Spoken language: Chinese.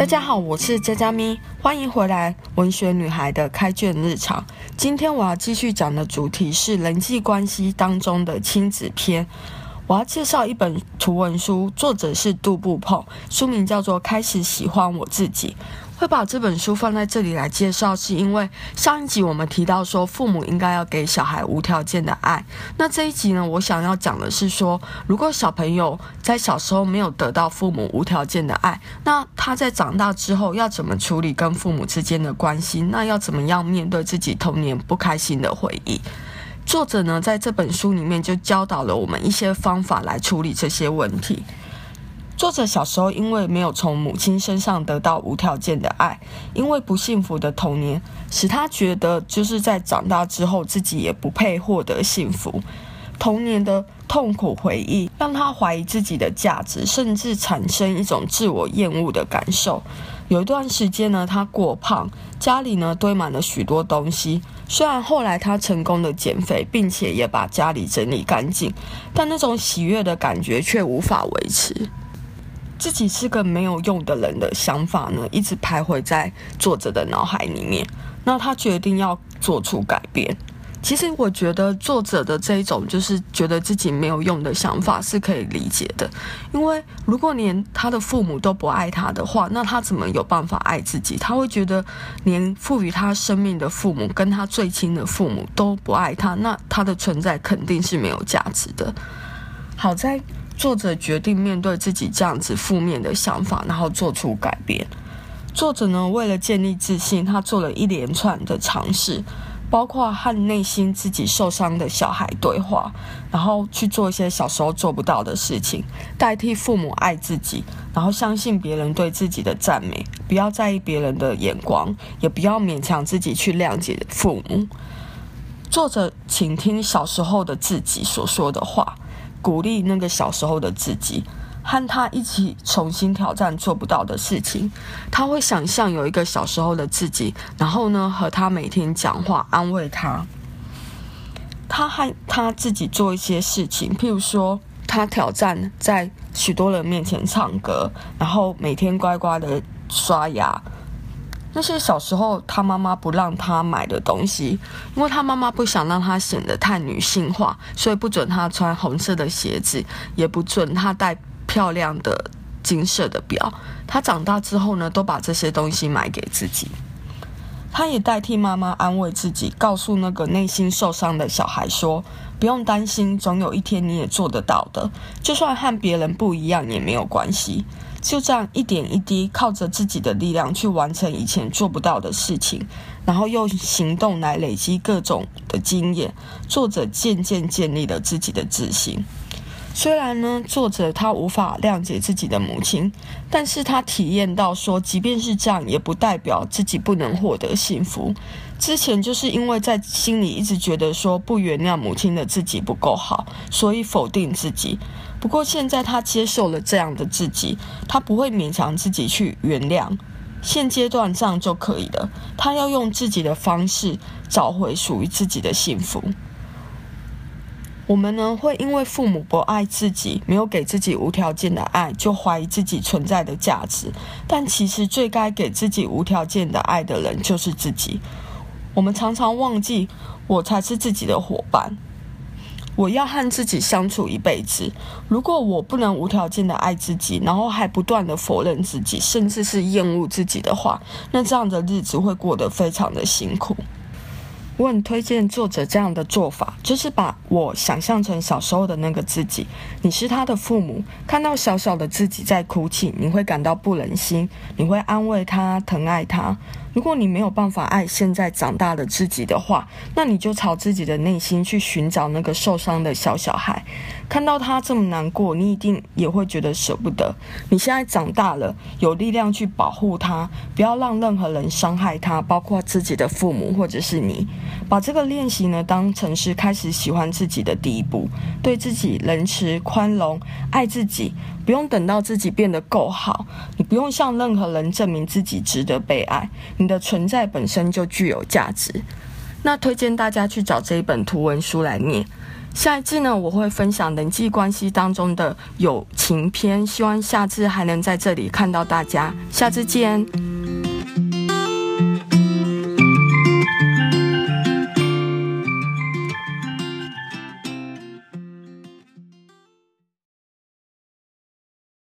大家好，我是佳佳咪，欢迎回来文学女孩的开卷日常。今天我要继续讲的主题是人际关系当中的亲子篇。我要介绍一本图文书，作者是杜布碰，书名叫做《开始喜欢我自己》。会把这本书放在这里来介绍，是因为上一集我们提到说，父母应该要给小孩无条件的爱。那这一集呢，我想要讲的是说，如果小朋友在小时候没有得到父母无条件的爱，那他在长大之后要怎么处理跟父母之间的关系？那要怎么样面对自己童年不开心的回忆？作者呢，在这本书里面就教导了我们一些方法来处理这些问题。作者小时候因为没有从母亲身上得到无条件的爱，因为不幸福的童年，使他觉得就是在长大之后自己也不配获得幸福。童年的痛苦回忆让他怀疑自己的价值，甚至产生一种自我厌恶的感受。有一段时间呢，他过胖，家里呢堆满了许多东西。虽然后来他成功的减肥，并且也把家里整理干净，但那种喜悦的感觉却无法维持。自己是个没有用的人的想法呢，一直徘徊在作者的脑海里面。那他决定要做出改变。其实我觉得作者的这一种就是觉得自己没有用的想法是可以理解的，因为如果连他的父母都不爱他的话，那他怎么有办法爱自己？他会觉得连赋予他生命的父母跟他最亲的父母都不爱他，那他的存在肯定是没有价值的。好在作者决定面对自己这样子负面的想法，然后做出改变。作者呢，为了建立自信，他做了一连串的尝试。包括和内心自己受伤的小孩对话，然后去做一些小时候做不到的事情，代替父母爱自己，然后相信别人对自己的赞美，不要在意别人的眼光，也不要勉强自己去谅解父母。作者请听小时候的自己所说的话，鼓励那个小时候的自己。和他一起重新挑战做不到的事情，他会想象有一个小时候的自己，然后呢，和他每天讲话，安慰他。他和他自己做一些事情，譬如说，他挑战在许多人面前唱歌，然后每天乖乖的刷牙。那些小时候他妈妈不让他买的东西，因为他妈妈不想让他显得太女性化，所以不准他穿红色的鞋子，也不准他戴。漂亮的金色的表，他长大之后呢，都把这些东西买给自己。他也代替妈妈安慰自己，告诉那个内心受伤的小孩说：“不用担心，总有一天你也做得到的。就算和别人不一样也没有关系。就这样一点一滴，靠着自己的力量去完成以前做不到的事情，然后用行动来累积各种的经验。作者渐渐建立了自己的自信。”虽然呢，作者他无法谅解自己的母亲，但是他体验到说，即便是这样，也不代表自己不能获得幸福。之前就是因为在心里一直觉得说不原谅母亲的自己不够好，所以否定自己。不过现在他接受了这样的自己，他不会勉强自己去原谅，现阶段这样就可以了。他要用自己的方式找回属于自己的幸福。我们呢，会因为父母不爱自己，没有给自己无条件的爱，就怀疑自己存在的价值。但其实最该给自己无条件的爱的人就是自己。我们常常忘记，我才是自己的伙伴。我要和自己相处一辈子。如果我不能无条件的爱自己，然后还不断的否认自己，甚至是厌恶自己的话，那这样的日子会过得非常的辛苦。我很推荐作者这样的做法，就是把我想象成小时候的那个自己。你是他的父母，看到小小的自己在哭泣，你会感到不忍心，你会安慰他，疼爱他。如果你没有办法爱现在长大的自己的话，那你就朝自己的内心去寻找那个受伤的小小孩。看到他这么难过，你一定也会觉得舍不得。你现在长大了，有力量去保护他，不要让任何人伤害他，包括自己的父母或者是你。把这个练习呢，当成是开始喜欢自己的第一步，对自己仁慈、宽容，爱自己。不用等到自己变得够好，你不用向任何人证明自己值得被爱，你的存在本身就具有价值。那推荐大家去找这一本图文书来念。下一次呢，我会分享人际关系当中的友情篇，希望下次还能在这里看到大家。下次见。